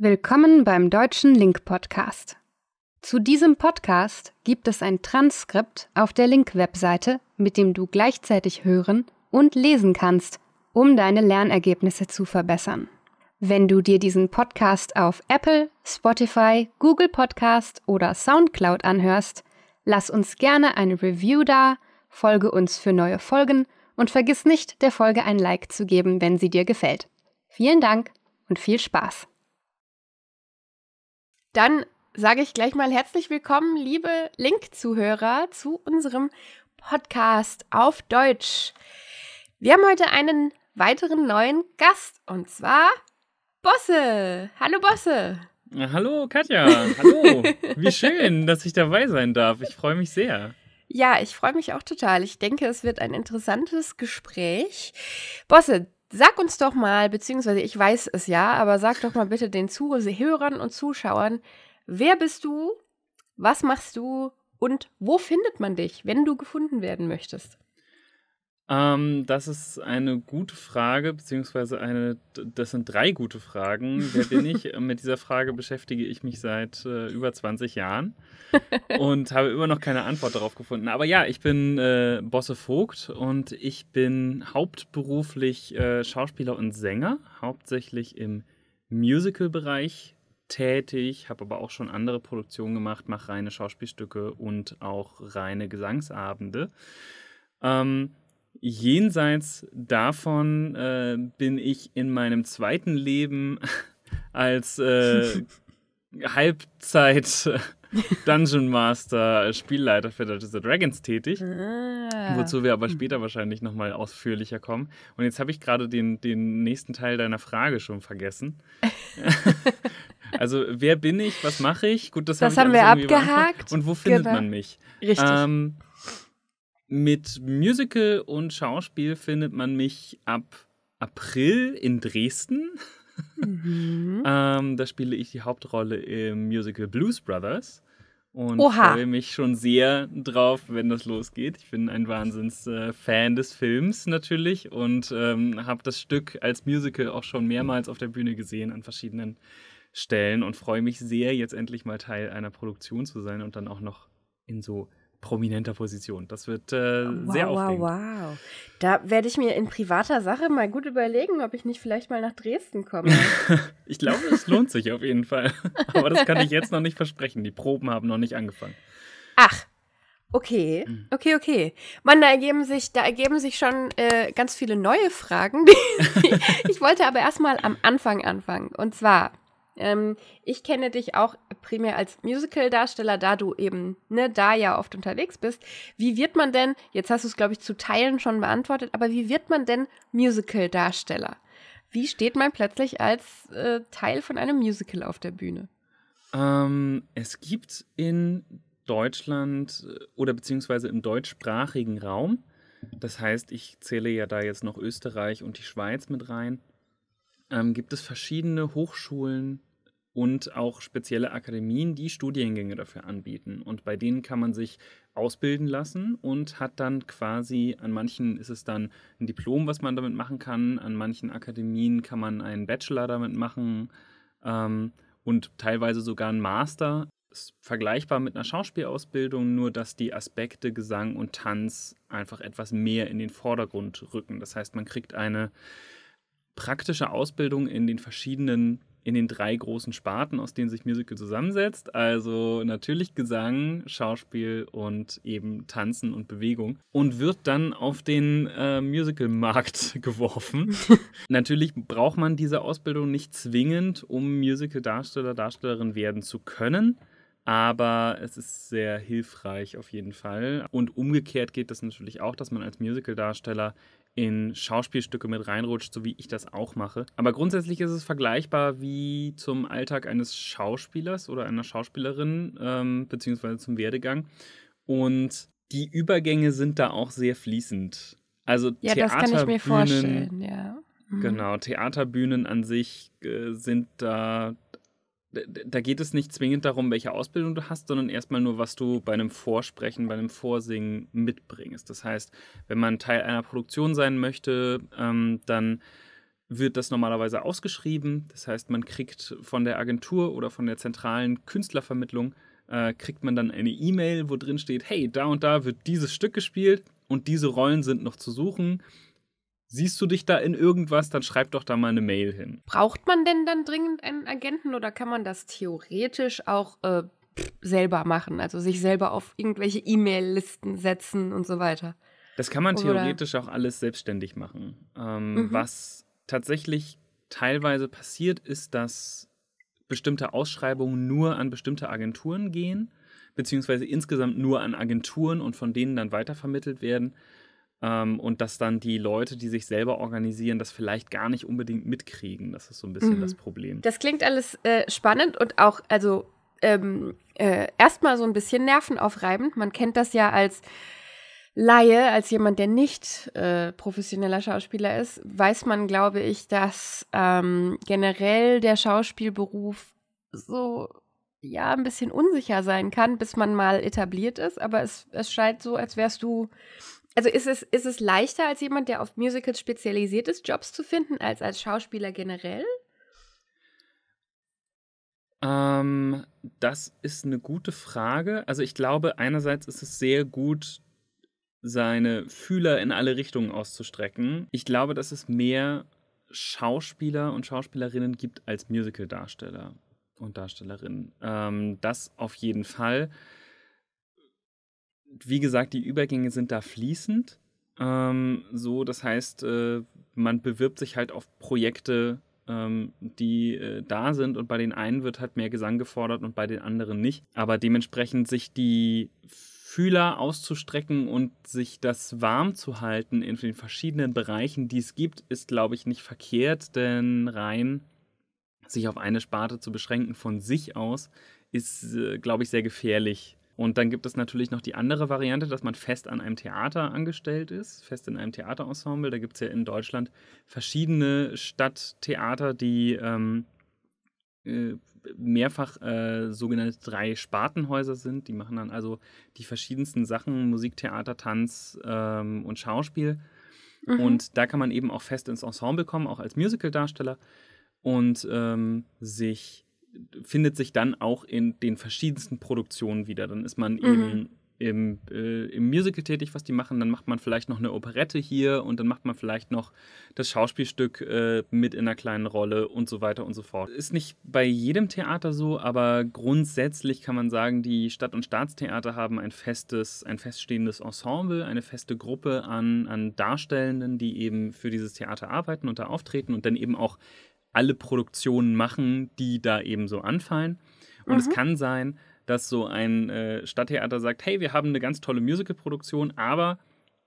Willkommen beim Deutschen Link Podcast. Zu diesem Podcast gibt es ein Transkript auf der Link-Webseite, mit dem du gleichzeitig hören und lesen kannst, um deine Lernergebnisse zu verbessern. Wenn du dir diesen Podcast auf Apple, Spotify, Google Podcast oder SoundCloud anhörst, lass uns gerne eine Review da, folge uns für neue Folgen und vergiss nicht, der Folge ein Like zu geben, wenn sie dir gefällt. Vielen Dank und viel Spaß! Dann sage ich gleich mal herzlich willkommen, liebe Link-Zuhörer, zu unserem Podcast auf Deutsch. Wir haben heute einen weiteren neuen Gast und zwar Bosse. Hallo Bosse. Hallo Katja. Hallo. Wie schön, dass ich dabei sein darf. Ich freue mich sehr. Ja, ich freue mich auch total. Ich denke, es wird ein interessantes Gespräch. Bosse, Sag uns doch mal, beziehungsweise ich weiß es ja, aber sag doch mal bitte den Zuhörern und Zuschauern, wer bist du, was machst du und wo findet man dich, wenn du gefunden werden möchtest? Ähm, das ist eine gute Frage, beziehungsweise eine, das sind drei gute Fragen. Wer bin ich? Mit dieser Frage beschäftige ich mich seit äh, über 20 Jahren und habe immer noch keine Antwort darauf gefunden. Aber ja, ich bin äh, Bosse Vogt und ich bin hauptberuflich äh, Schauspieler und Sänger, hauptsächlich im Musical-Bereich tätig, habe aber auch schon andere Produktionen gemacht, mache reine Schauspielstücke und auch reine Gesangsabende. Ähm, jenseits davon äh, bin ich in meinem zweiten Leben als äh, Halbzeit Dungeon Master, Spielleiter für Dungeons Dragons tätig. Ah. Wozu wir aber später wahrscheinlich nochmal ausführlicher kommen. Und jetzt habe ich gerade den, den nächsten Teil deiner Frage schon vergessen. also, wer bin ich? Was mache ich? Gut, das, das hab haben wir abgehakt. Und wo findet genau. man mich? Richtig. Ähm, mit Musical und Schauspiel findet man mich ab April in Dresden. Mhm. ähm, da spiele ich die Hauptrolle im Musical Blues Brothers. Und Oha. freue mich schon sehr drauf, wenn das losgeht. Ich bin ein Wahnsinns-Fan äh, des Films natürlich und ähm, habe das Stück als Musical auch schon mehrmals auf der Bühne gesehen an verschiedenen Stellen und freue mich sehr, jetzt endlich mal Teil einer Produktion zu sein und dann auch noch in so prominenter Position. Das wird äh, wow, sehr aufregend. Wow, wow. Da werde ich mir in privater Sache mal gut überlegen, ob ich nicht vielleicht mal nach Dresden komme. ich glaube, es lohnt sich auf jeden Fall. Aber das kann ich jetzt noch nicht versprechen. Die Proben haben noch nicht angefangen. Ach, Okay, hm. okay, okay. Mann, da ergeben sich, da ergeben sich schon äh, ganz viele neue Fragen. ich wollte aber erstmal am Anfang anfangen. Und zwar, ähm, ich kenne dich auch primär als Musical-Darsteller, da du eben ne, da ja oft unterwegs bist. Wie wird man denn, jetzt hast du es, glaube ich, zu Teilen schon beantwortet, aber wie wird man denn Musical-Darsteller? Wie steht man plötzlich als äh, Teil von einem Musical auf der Bühne? Ähm, es gibt in Deutschland äh, oder beziehungsweise im deutschsprachigen Raum, das heißt, ich zähle ja da jetzt noch Österreich und die Schweiz mit rein, ähm, gibt es verschiedene Hochschulen, und auch spezielle Akademien, die Studiengänge dafür anbieten. Und bei denen kann man sich ausbilden lassen und hat dann quasi, an manchen ist es dann ein Diplom, was man damit machen kann, an manchen Akademien kann man einen Bachelor damit machen ähm, und teilweise sogar einen Master. Ist vergleichbar mit einer Schauspielausbildung, nur dass die Aspekte Gesang und Tanz einfach etwas mehr in den Vordergrund rücken. Das heißt, man kriegt eine praktische Ausbildung in den verschiedenen in den drei großen Sparten, aus denen sich Musical zusammensetzt. Also natürlich Gesang, Schauspiel und eben Tanzen und Bewegung. Und wird dann auf den äh, Musical-Markt geworfen. natürlich braucht man diese Ausbildung nicht zwingend, um Musical-Darsteller, Darstellerin werden zu können. Aber es ist sehr hilfreich auf jeden Fall. Und umgekehrt geht das natürlich auch, dass man als Musical-Darsteller in Schauspielstücke mit reinrutscht, so wie ich das auch mache. Aber grundsätzlich ist es vergleichbar wie zum Alltag eines Schauspielers oder einer Schauspielerin, ähm, beziehungsweise zum Werdegang. Und die Übergänge sind da auch sehr fließend. Also ja, das kann ich mir vorstellen, ja. Mhm. Genau, Theaterbühnen an sich äh, sind da da geht es nicht zwingend darum, welche Ausbildung du hast, sondern erstmal nur, was du bei einem Vorsprechen, bei einem Vorsingen mitbringst. Das heißt, wenn man Teil einer Produktion sein möchte, ähm, dann wird das normalerweise ausgeschrieben. Das heißt, man kriegt von der Agentur oder von der zentralen Künstlervermittlung äh, kriegt man dann eine E-Mail, wo drin steht, hey, da und da wird dieses Stück gespielt und diese Rollen sind noch zu suchen. Siehst du dich da in irgendwas, dann schreib doch da mal eine Mail hin. Braucht man denn dann dringend einen Agenten oder kann man das theoretisch auch äh, selber machen? Also sich selber auf irgendwelche E-Mail-Listen setzen und so weiter? Das kann man theoretisch oder? auch alles selbstständig machen. Ähm, mhm. Was tatsächlich teilweise passiert, ist, dass bestimmte Ausschreibungen nur an bestimmte Agenturen gehen, beziehungsweise insgesamt nur an Agenturen und von denen dann weitervermittelt werden. Ähm, und dass dann die Leute, die sich selber organisieren, das vielleicht gar nicht unbedingt mitkriegen. Das ist so ein bisschen mhm. das Problem. Das klingt alles äh, spannend und auch, also ähm, äh, erstmal so ein bisschen nervenaufreibend. Man kennt das ja als Laie, als jemand, der nicht äh, professioneller Schauspieler ist, weiß man, glaube ich, dass ähm, generell der Schauspielberuf so ja ein bisschen unsicher sein kann, bis man mal etabliert ist. Aber es, es scheint so, als wärst du also ist es, ist es leichter als jemand, der auf Musicals spezialisiert ist, Jobs zu finden, als als Schauspieler generell? Ähm, das ist eine gute Frage. Also ich glaube, einerseits ist es sehr gut, seine Fühler in alle Richtungen auszustrecken. Ich glaube, dass es mehr Schauspieler und Schauspielerinnen gibt als Musical-Darsteller und Darstellerinnen. Ähm, das auf jeden Fall wie gesagt, die Übergänge sind da fließend. Ähm, so, das heißt, äh, man bewirbt sich halt auf Projekte, ähm, die äh, da sind und bei den einen wird halt mehr Gesang gefordert und bei den anderen nicht. Aber dementsprechend sich die Fühler auszustrecken und sich das warm zu halten in den verschiedenen Bereichen, die es gibt, ist, glaube ich, nicht verkehrt, denn rein sich auf eine Sparte zu beschränken von sich aus, ist, äh, glaube ich, sehr gefährlich und dann gibt es natürlich noch die andere Variante, dass man fest an einem Theater angestellt ist, fest in einem Theaterensemble. Da gibt es ja in Deutschland verschiedene Stadttheater, die ähm, äh, mehrfach äh, sogenannte drei Spartenhäuser sind. Die machen dann also die verschiedensten Sachen, Musik, Theater, Tanz ähm, und Schauspiel. Mhm. Und da kann man eben auch fest ins Ensemble kommen, auch als Musicaldarsteller und ähm, sich findet sich dann auch in den verschiedensten Produktionen wieder. Dann ist man mhm. eben im, äh, im Musical tätig, was die machen. Dann macht man vielleicht noch eine Operette hier und dann macht man vielleicht noch das Schauspielstück äh, mit in einer kleinen Rolle und so weiter und so fort. Ist nicht bei jedem Theater so, aber grundsätzlich kann man sagen, die Stadt- und Staatstheater haben ein festes, ein feststehendes Ensemble, eine feste Gruppe an, an Darstellenden, die eben für dieses Theater arbeiten und da auftreten und dann eben auch alle Produktionen machen, die da eben so anfallen. Und mhm. es kann sein, dass so ein äh, Stadttheater sagt, hey, wir haben eine ganz tolle Musicalproduktion, aber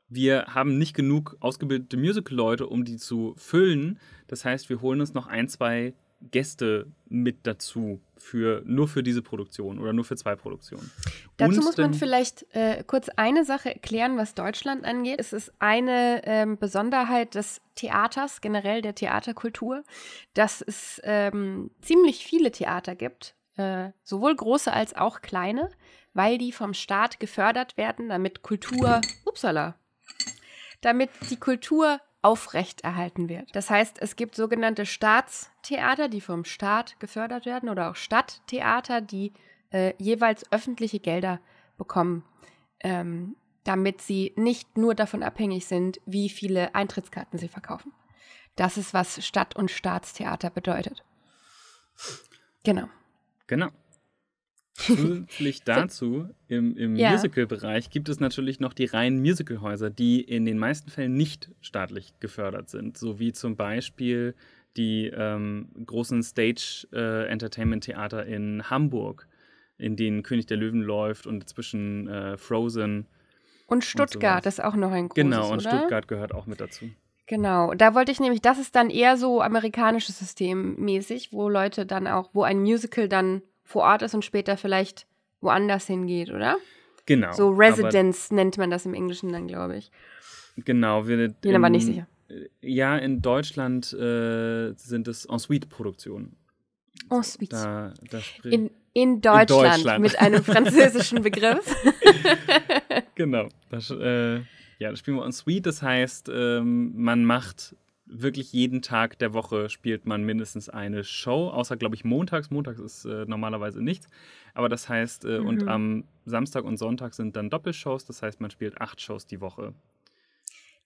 wir haben nicht genug ausgebildete Musical-Leute, um die zu füllen. Das heißt, wir holen uns noch ein, zwei Gäste mit dazu für nur für diese Produktion oder nur für zwei Produktionen. Dazu Und muss man vielleicht äh, kurz eine Sache erklären, was Deutschland angeht. Es ist eine ähm, Besonderheit des Theaters, generell der Theaterkultur, dass es ähm, ziemlich viele Theater gibt, äh, sowohl große als auch kleine, weil die vom Staat gefördert werden, damit Kultur, upsala, damit die Kultur aufrechterhalten wird. Das heißt, es gibt sogenannte Staatstheater, die vom Staat gefördert werden oder auch Stadttheater, die äh, jeweils öffentliche Gelder bekommen, ähm, damit sie nicht nur davon abhängig sind, wie viele Eintrittskarten sie verkaufen. Das ist, was Stadt- und Staatstheater bedeutet. Genau. Genau. Zusätzlich dazu, im, im ja. Musical-Bereich gibt es natürlich noch die reinen Musicalhäuser, die in den meisten Fällen nicht staatlich gefördert sind, so wie zum Beispiel die ähm, großen Stage-Entertainment-Theater äh, in Hamburg, in denen König der Löwen läuft und zwischen äh, Frozen. Und Stuttgart und ist auch noch ein großes, Genau, und oder? Stuttgart gehört auch mit dazu. Genau, da wollte ich nämlich, das ist dann eher so amerikanisches System mäßig, wo Leute dann auch, wo ein Musical dann vor Ort ist und später vielleicht woanders hingeht, oder? Genau. So Residence nennt man das im Englischen dann, glaube ich. Genau. Wir, Bin aber nicht sicher. Ja, in Deutschland äh, sind es Ensuite-Produktionen. Ensuite. Da, da in, in, Deutschland, in, Deutschland, mit einem französischen Begriff. genau. Das, äh, ja, das spielen wir Ensuite. Das heißt, ähm, man macht wirklich jeden Tag der Woche spielt man mindestens eine Show, außer glaube ich montags. Montags ist äh, normalerweise nichts. Aber das heißt, äh, mhm. und am Samstag und Sonntag sind dann Doppelshows. Das heißt, man spielt acht Shows die Woche.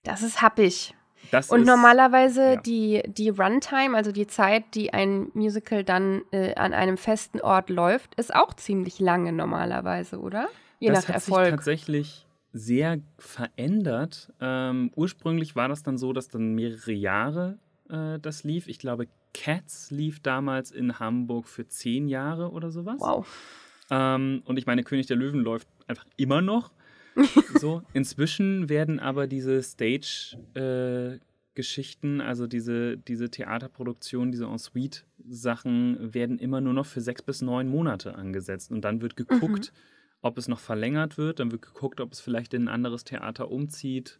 Das ist happig. Das und ist, normalerweise ja. die, die Runtime, also die Zeit, die ein Musical dann äh, an einem festen Ort läuft, ist auch ziemlich lange normalerweise, oder? Je das nach hat Erfolg. Sich tatsächlich sehr verändert. Ähm, ursprünglich war das dann so, dass dann mehrere Jahre äh, das lief. Ich glaube, Cats lief damals in Hamburg für zehn Jahre oder sowas. Wow. Ähm, und ich meine, König der Löwen läuft einfach immer noch. so, inzwischen werden aber diese Stage-Geschichten, äh, also diese, diese Theaterproduktionen, diese Ensuite-Sachen, werden immer nur noch für sechs bis neun Monate angesetzt. Und dann wird geguckt, mhm. Ob es noch verlängert wird. Dann wird geguckt, ob es vielleicht in ein anderes Theater umzieht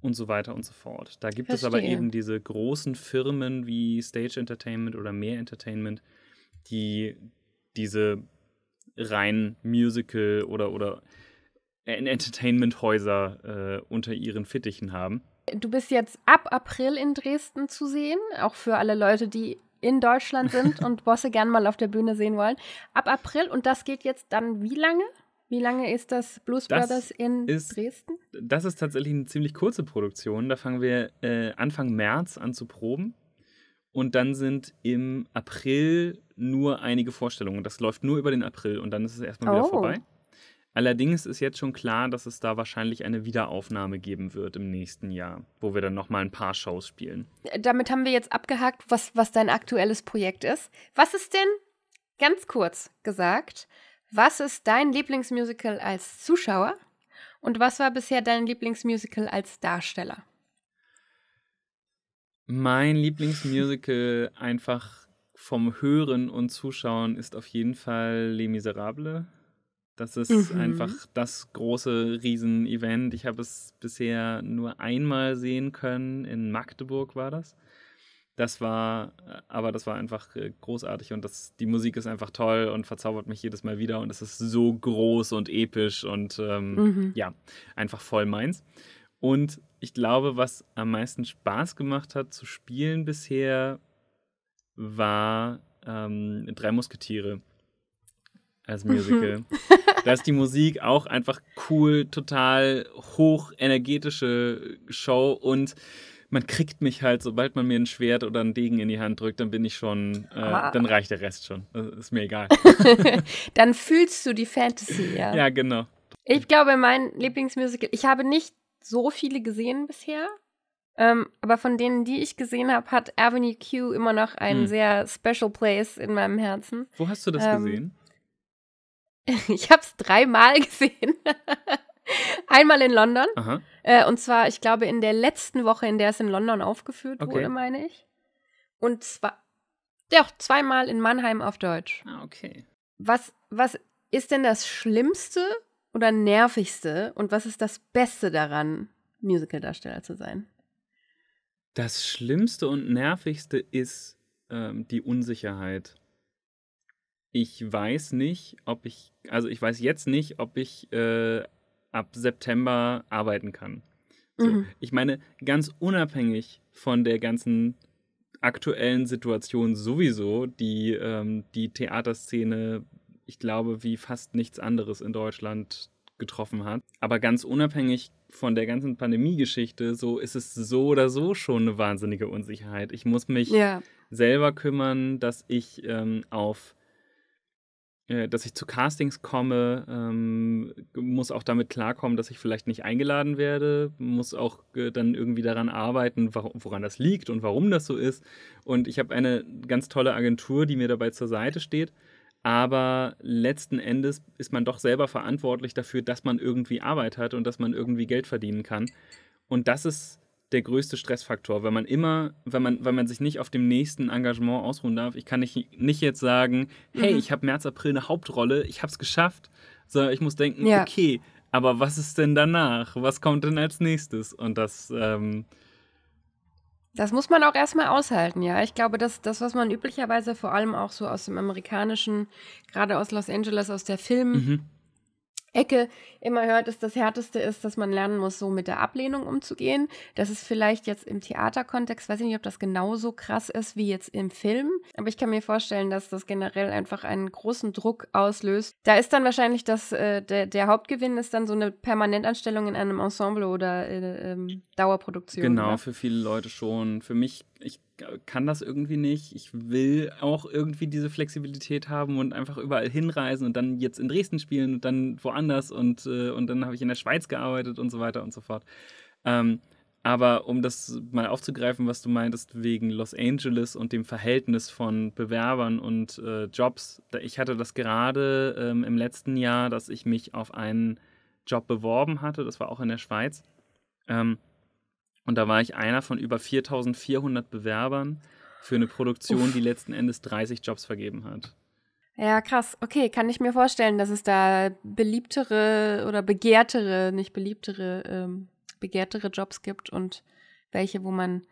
und so weiter und so fort. Da gibt Verstehe. es aber eben diese großen Firmen wie Stage Entertainment oder Mehr Entertainment, die diese rein Musical oder, oder Entertainment-Häuser äh, unter ihren Fittichen haben. Du bist jetzt ab April in Dresden zu sehen, auch für alle Leute, die in Deutschland sind und Bosse gern mal auf der Bühne sehen wollen. Ab April und das geht jetzt dann wie lange? Wie lange ist das Blues das Brothers in ist, Dresden? Das ist tatsächlich eine ziemlich kurze Produktion. Da fangen wir äh, Anfang März an zu proben. Und dann sind im April nur einige Vorstellungen. Das läuft nur über den April und dann ist es erstmal oh. wieder vorbei. Allerdings ist jetzt schon klar, dass es da wahrscheinlich eine Wiederaufnahme geben wird im nächsten Jahr, wo wir dann nochmal ein paar Shows spielen. Damit haben wir jetzt abgehakt, was, was dein aktuelles Projekt ist. Was ist denn, ganz kurz gesagt, was ist dein Lieblingsmusical als Zuschauer und was war bisher dein Lieblingsmusical als Darsteller? Mein Lieblingsmusical einfach vom Hören und Zuschauen ist auf jeden Fall Les Miserables. Das ist mhm. einfach das große Riesen-Event. Ich habe es bisher nur einmal sehen können. In Magdeburg war das. Das war, äh, aber das war einfach äh, großartig und das, die Musik ist einfach toll und verzaubert mich jedes Mal wieder und es ist so groß und episch und ähm, mhm. ja, einfach voll meins. Und ich glaube, was am meisten Spaß gemacht hat zu spielen bisher, war ähm, Drei Musketiere als Musical. Mhm. da ist die Musik auch einfach cool, total hoch energetische Show und man kriegt mich halt, sobald man mir ein Schwert oder einen Degen in die Hand drückt, dann bin ich schon, äh, ah. dann reicht der Rest schon. Das ist mir egal. dann fühlst du die Fantasy, ja. Ja, genau. Ich glaube, mein Lieblingsmusical, ich habe nicht so viele gesehen bisher. Ähm, aber von denen, die ich gesehen habe, hat Avenue Q immer noch einen hm. sehr special place in meinem Herzen. Wo hast du das ähm, gesehen? Ich habe es dreimal gesehen. Einmal in London. Äh, und zwar, ich glaube, in der letzten Woche, in der es in London aufgeführt okay. wurde, meine ich. Und zwar, ja, zweimal in Mannheim auf Deutsch. Ah, okay. Was, was ist denn das Schlimmste oder Nervigste und was ist das Beste daran, Musicaldarsteller zu sein? Das Schlimmste und Nervigste ist ähm, die Unsicherheit ich weiß nicht, ob ich, also ich weiß jetzt nicht, ob ich äh, ab September arbeiten kann. So, mhm. Ich meine, ganz unabhängig von der ganzen aktuellen Situation sowieso, die ähm, die Theaterszene, ich glaube, wie fast nichts anderes in Deutschland getroffen hat. Aber ganz unabhängig von der ganzen Pandemie-Geschichte, so ist es so oder so schon eine wahnsinnige Unsicherheit. Ich muss mich ja. selber kümmern, dass ich ähm, auf dass ich zu Castings komme, ähm, muss auch damit klarkommen, dass ich vielleicht nicht eingeladen werde, muss auch äh, dann irgendwie daran arbeiten, woran das liegt und warum das so ist. Und ich habe eine ganz tolle Agentur, die mir dabei zur Seite steht. Aber letzten Endes ist man doch selber verantwortlich dafür, dass man irgendwie Arbeit hat und dass man irgendwie Geld verdienen kann. Und das ist der größte Stressfaktor, wenn man immer, wenn man, wenn man sich nicht auf dem nächsten Engagement ausruhen darf. Ich kann nicht, nicht jetzt sagen, hey, mhm. ich habe März, April eine Hauptrolle, ich habe es geschafft, sondern ich muss denken, ja. okay, aber was ist denn danach? Was kommt denn als nächstes? Und das, ähm, das muss man auch erstmal aushalten, ja. Ich glaube, dass das, was man üblicherweise vor allem auch so aus dem amerikanischen, gerade aus Los Angeles, aus der Film, mhm. Ecke immer hört, ist das Härteste ist, dass man lernen muss, so mit der Ablehnung umzugehen. Das ist vielleicht jetzt im Theaterkontext, weiß ich nicht, ob das genauso krass ist wie jetzt im Film, aber ich kann mir vorstellen, dass das generell einfach einen großen Druck auslöst. Da ist dann wahrscheinlich das, äh, der, der Hauptgewinn ist dann so eine Permanentanstellung in einem Ensemble oder äh, ähm, Dauerproduktion. Genau, oder? für viele Leute schon. Für mich, ich kann das irgendwie nicht. Ich will auch irgendwie diese Flexibilität haben und einfach überall hinreisen und dann jetzt in Dresden spielen und dann woanders und, äh, und dann habe ich in der Schweiz gearbeitet und so weiter und so fort. Ähm, aber um das mal aufzugreifen, was du meintest wegen Los Angeles und dem Verhältnis von Bewerbern und äh, Jobs, ich hatte das gerade ähm, im letzten Jahr, dass ich mich auf einen Job beworben hatte, das war auch in der Schweiz. Ähm, und da war ich einer von über 4400 Bewerbern für eine Produktion, Uff. die letzten Endes 30 Jobs vergeben hat. Ja, krass. Okay, kann ich mir vorstellen, dass es da beliebtere oder begehrtere, nicht beliebtere, ähm, begehrtere Jobs gibt und welche, wo man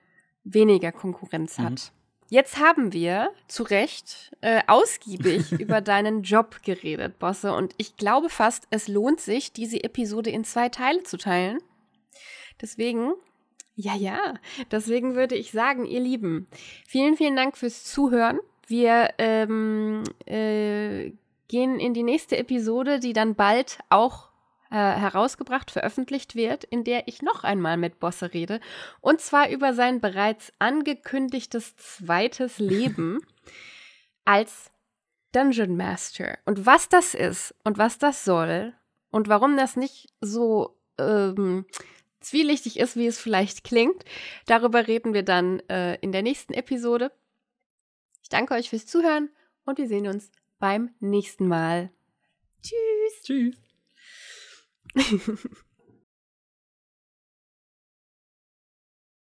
weniger Konkurrenz mhm. hat. Jetzt haben wir zu Recht äh, ausgiebig über deinen Job geredet, Bosse. Und ich glaube fast, es lohnt sich, diese Episode in zwei Teile zu teilen. Deswegen ja, ja. Deswegen würde ich sagen, ihr Lieben, vielen, vielen Dank fürs Zuhören. Wir ähm, äh, gehen in die nächste Episode, die dann bald auch äh, herausgebracht, veröffentlicht wird, in der ich noch einmal mit Bosse rede. Und zwar über sein bereits angekündigtes zweites Leben als Dungeon Master. Und was das ist und was das soll und warum das nicht so ähm, zwielichtig ist, wie es vielleicht klingt. Darüber reden wir dann äh, in der nächsten Episode. Ich danke euch fürs Zuhören und wir sehen uns beim nächsten Mal. Tschüss. Tschüss.